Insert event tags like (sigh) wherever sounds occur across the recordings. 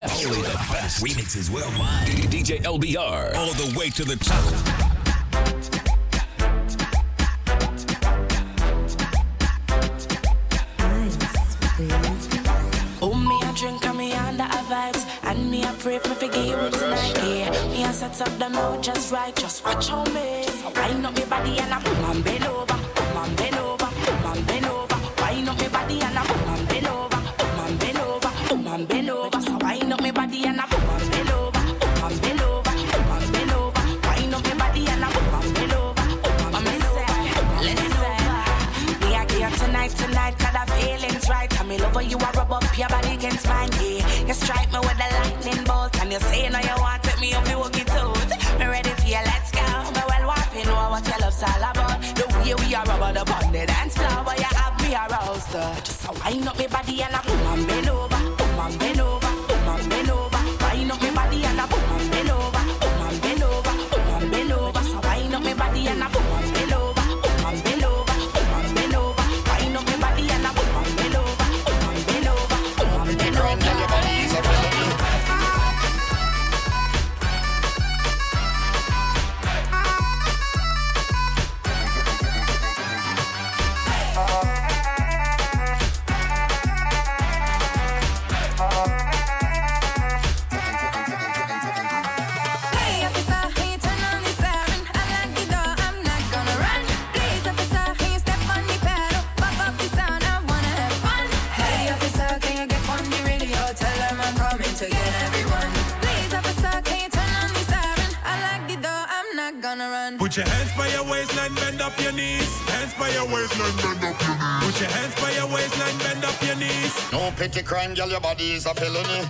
Only the best remixes worldwide. DJ LBR. All the way to the top. Oh, and me, I pray for forgive you tonight, yeah. Me, I set up the mood just right, just watch on me. I know me body and I'm on below. feelings right. I'm in love you are rub up your body against mine, yeah. You strike me with a lightning bolt, and you say no, you want to me up your wookie toes. Me ready for you, let's go. Me well you know what your love's all about. The way we are rubber the body dance floor, but you have me aroused. Uh, just a wind up me body and bend up your knees. Hands by your waistline, bend up your knees. Put your hands by your waistline, bend up your knees. No petty crime, girl, your body is a felony.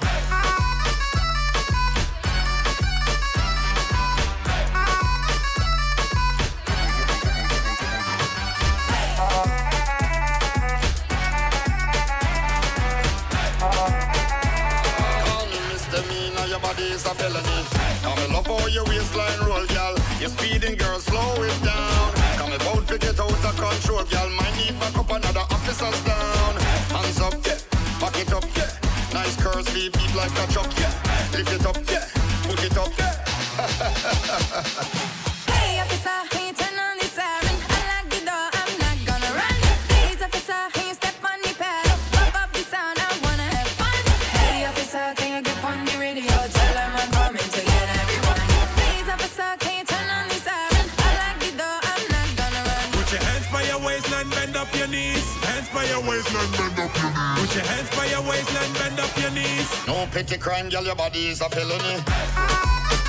Your is a felony. I'm in love how your waistline roll, girl. You're speeding, girl, slow it down me bout to get out of control, girl. My need back up another officer's down. Hands up, yeah. Back it up, yeah. Nice curves, beat beat like a truck, yeah. Lift it up, yeah. Put it up, yeah. (laughs) your knees. Hands by your waistline, bend up your knees. Put your hands by your waistline, bend up your knees. No pity crime, girl, your body is a felony.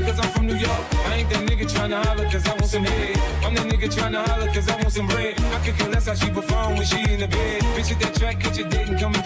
cause I'm from New York. I ain't that nigga tryna holler cause I want some head. I'm that nigga tryna holler cause I want some bread. I could care less how she perform when she in the bed. Bitch, hit that track, catch your dick and come and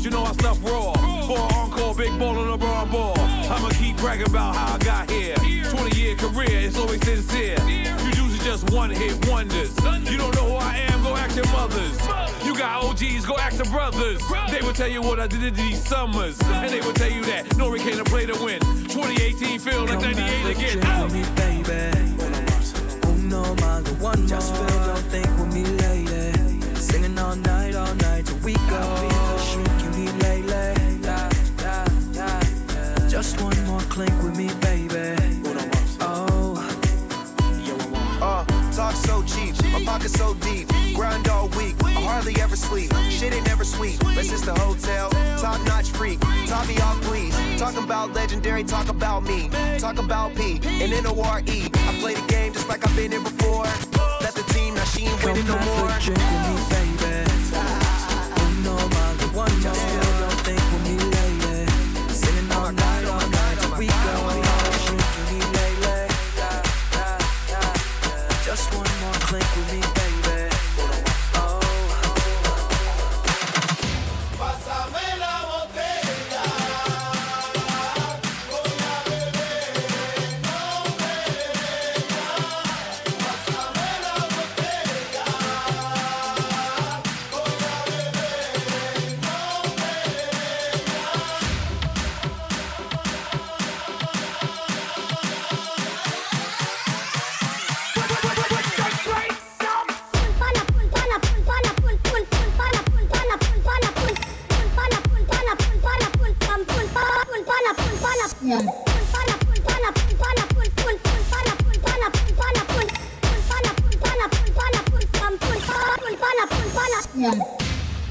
you know I stuff raw. For an encore, big ball on ball. I'ma keep bragging about how I got here. 20 year career, it's always sincere. You usually just one hit wonders. You don't know who I am, go ask your mothers. You got OGs, go ask the brothers. They will tell you what I did these summers. And they will tell you that Nori came to play to win. 2018 feel like 98 again. Oh. Me, baby. Oh no, my one more. Just feel your thing. link with me, baby. Oh. Uh, talk so pocket so deep. Grind all week, I hardly ever sleep. Shit ain't never sweet. Let's just the hotel, top notch freak. Top me off, please. Talk about legendary, talk about me. Talk about P and N O R E. I play the game just like I've been in before. That's the team, now she ain't winning no more.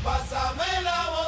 Pásame la voz.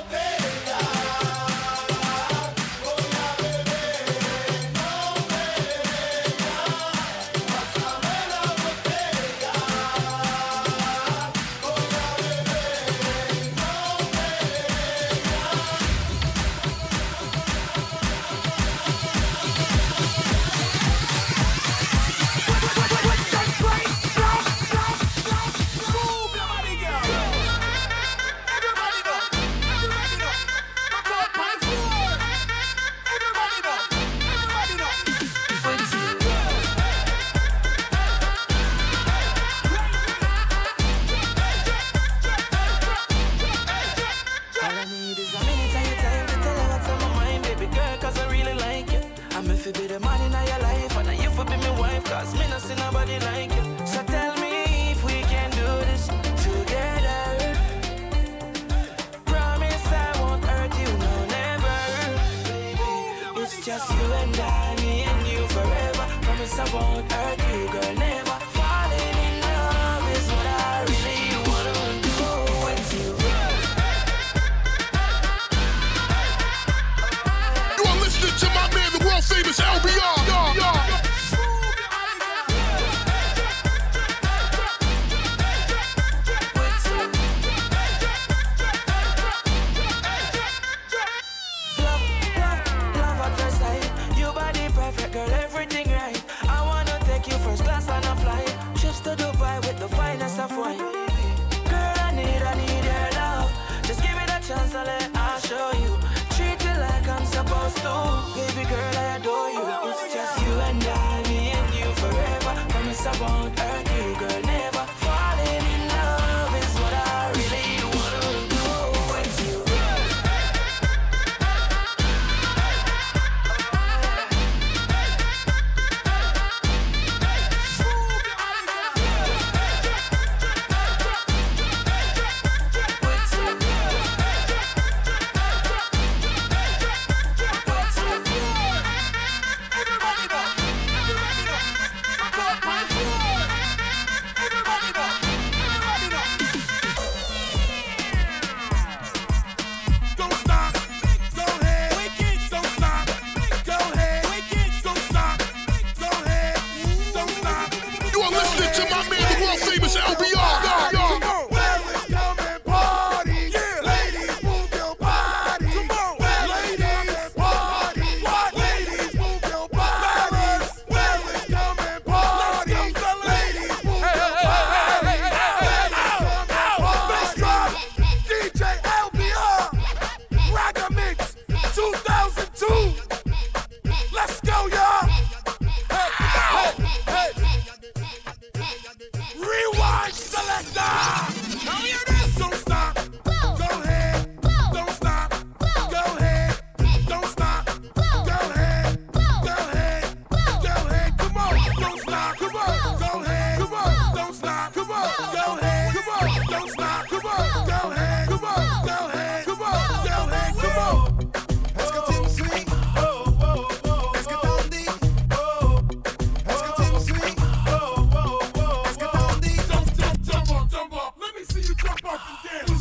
Cause me not see nobody like you.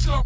Só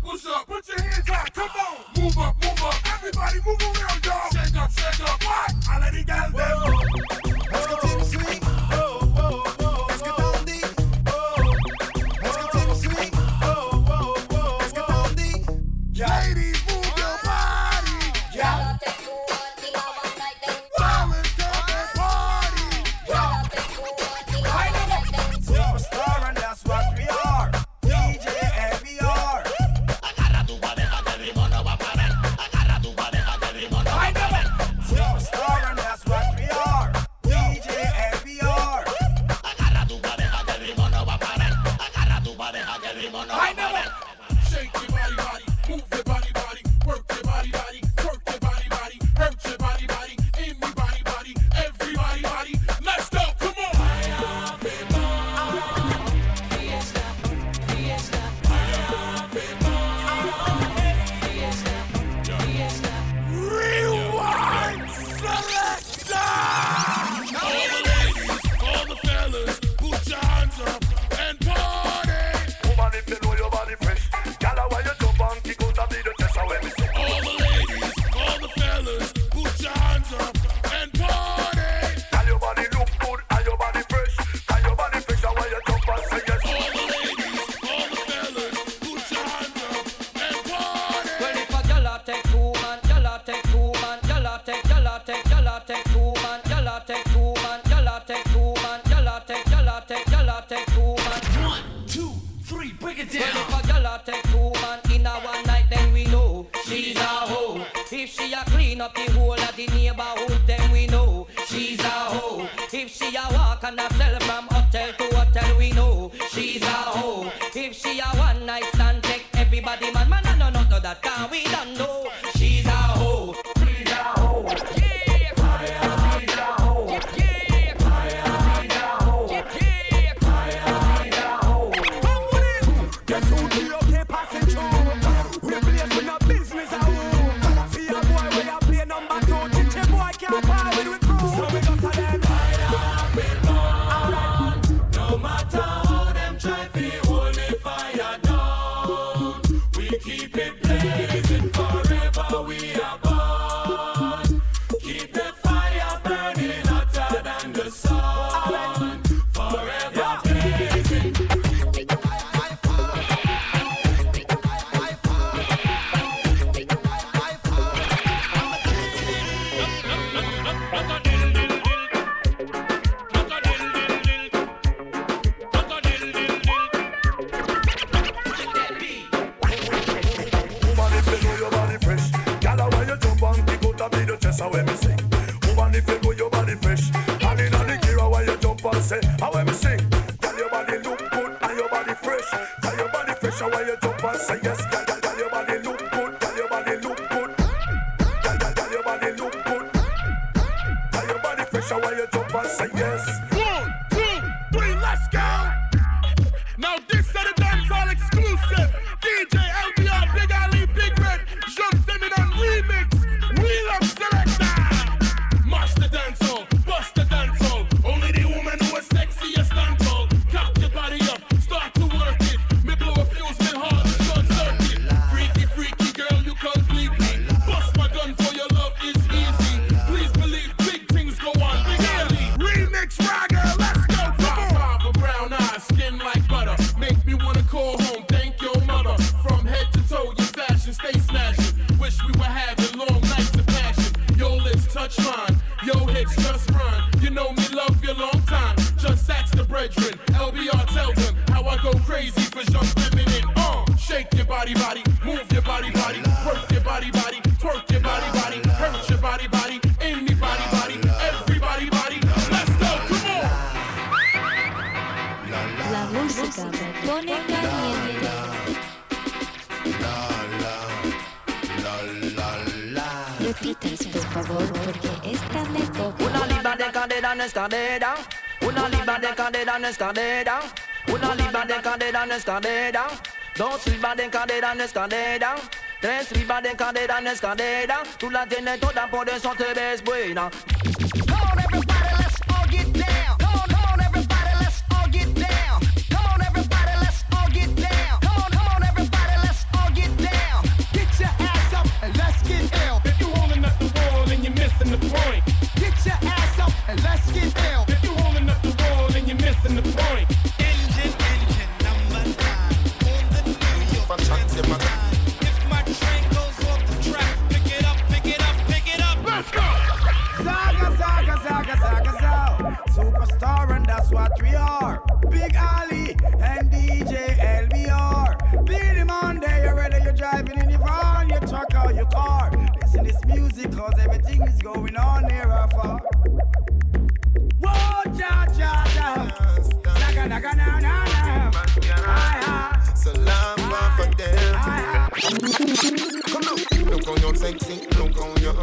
and herself from hotel to hotel. We know she's a hoe. If she a one night stand, take everybody man. Man, no, no, no, no, that, can we don't know. esta vida, una libra de cadera en esta vida, dos libras de cadera en esta vida. Tres libras de cadera en esta vida, tú la tienes toda, por eso te ves buena. going on here afar?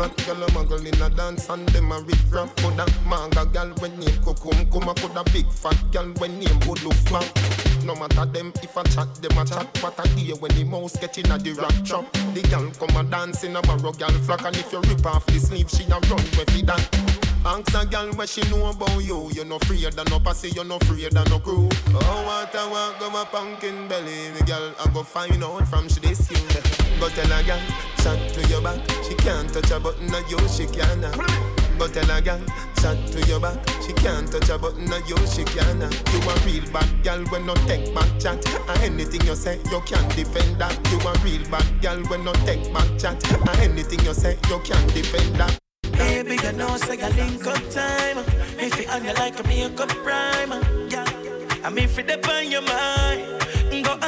hot girl a muggle in a dance and them a rip rap for that manga girl when name come a put a big fat girl when name fat. No matter them if I chat, them a chat, but I hear when the mouse get a the rap trap. The girl come a dance in a barrow girl flock and if you rip off the sleeve she a run with it that. Ask a girl what she know about you. You're no freer than no pussy, you're no freer than no crew. Oh, what a want, of a pumpkin belly. The girl, I go find out from she this you. But tell a girl, chat to your back. She can't touch a button on you, she can't. But tell a girl, chat to your back. She can't touch a button on you, she can't. You a real bad girl when no take back chat. And anything you say, you can't defend that. You a real bad girl when no take back chat. And anything you say, you can't defend that. Baby, you know, say a link up time. If you on you like a makeup primer, yeah. I mean, if you depend your mind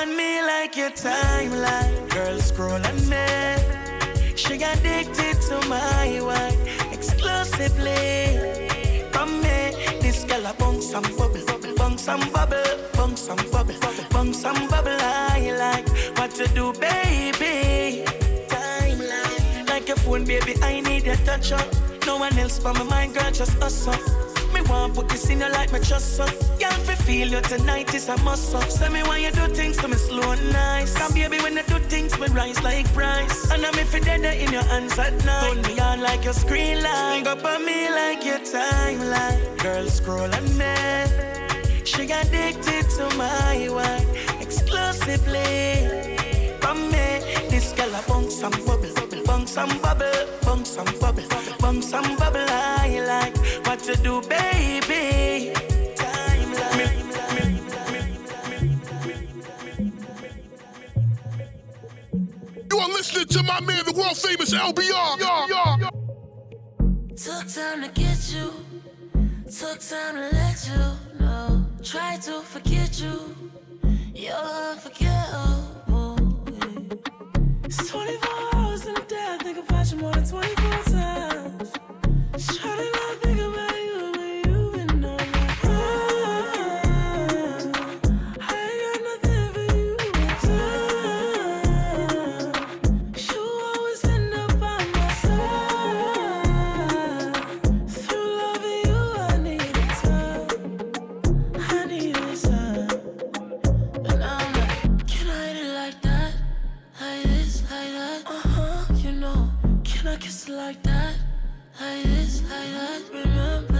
on me like your timeline. Girl, scroll on me. She addicted to my wine exclusively from me. This girl a bounce some bubble, bounce some bubble, bounce some bubble, bounce some bubble. I like what you do, baby. Timeline, like your phone, baby. I need a touch up. No one else but my mind, girl, just us up. Me want put this in your life, me trust so. Y'all fi feel you tonight is a must so. Say me why you do things to me slow and nice. Come baby when you do things, we rise like price. And I'm if you dead in your hands at night. Turn me on like your screen light. Hang up on me like your timeline. Girl scroll and man, she got addicted to my wine. Exclusively from me. This girl a bounce some bubble, bounce some bubble, bounce some bubble, bounce some bubble. I like to do, baby. You are listening to my man, the world famous LBR. Took time to get you, took time to let you know. Try to forget you, you're unforgettable. It's 24 hours in a day, I think about you more than 24 times. Just like that, like this, like that, remember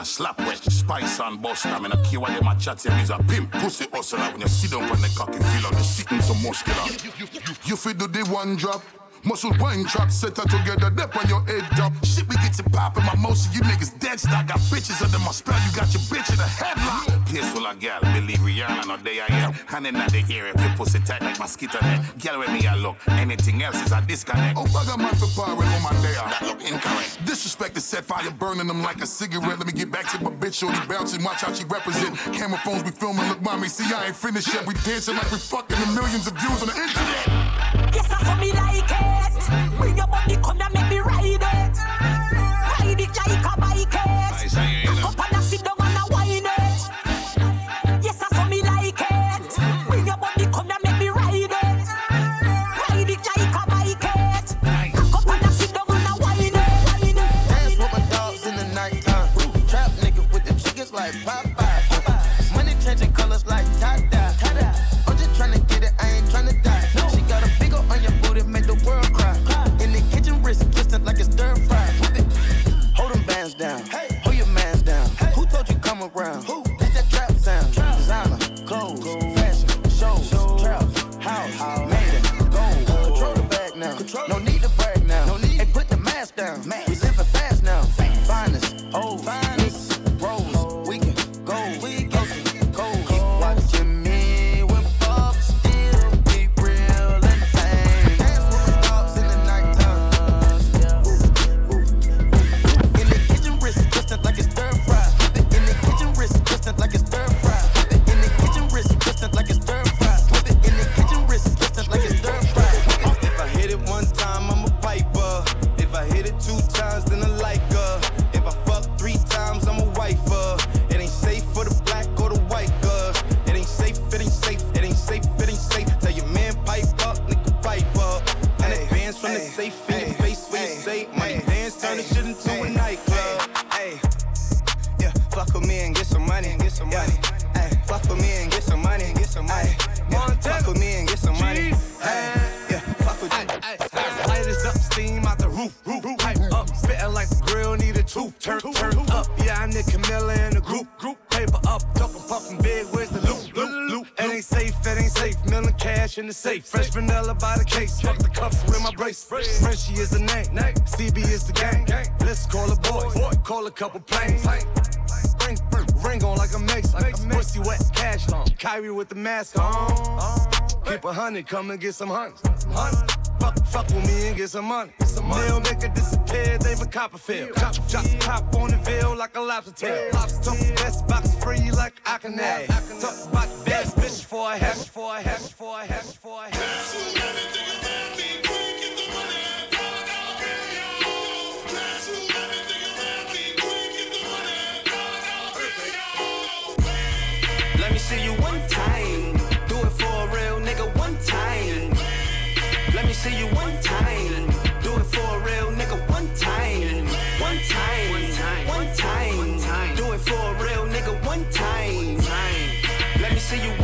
a slap with spice and bust. I mean, I care what them a chat say, he's a pimp, pussy hustler. When you sit down on the cocky, feel on the sitting so muscular. You, you, you, you, you, you, you, you, Muscle wine trap set her together, dip on your head top. Shit, we get to poppin' my motion. You niggas dead stock. Got bitches under my spell. You got your bitch in a headlock. Full of gal, believe Rihanna, no day I am. Hand in the ear if you pussy tight like mosquito net. Girl, with me I look, anything else is a disconnect. Oh, bugger man for power on my day That look incorrect. Disrespect the set fire, burning them like a cigarette. Let me get back to my bitch, shorty bouncing. Watch how she represent. Camera phones we filming, look, mommy, see I ain't finished yet. We dancing like we fucking the millions of views on the internet. Yes, that's what me like it. Bring your body, come and make me ride it. Ride it like a bike it. Cock up and a sit down and a wine it. Yes, that's what me like it. Bring your body, come and make me ride it. Ride it like a bike it. Cock up and a sit down and a wine it. Wine it. Dance with my dogs in the nighttime. Trap nigga with the chickens like Popeye. Safe. Fresh vanilla by the case. Fuck the cuffs with my brace. Frenchie is the name, CB is the gang. Let's call a boy, call a couple planes. Ring, ring on like a mace. Pussy wet, cash on. Kyrie with the mask on. Keep a hundred, come and get some honey. Fuck, Fuck with me and get some money. Get some money. They'll make it disappear, they a Copperfield. Cop, drop the top on the veal like a lobster tail. Lobster talk the best box free like I can have. Talk about the best bitch for a hash, for a hash, for a hash, for a hash. see you one time. Do it for a real nigga one time. Let me see you see you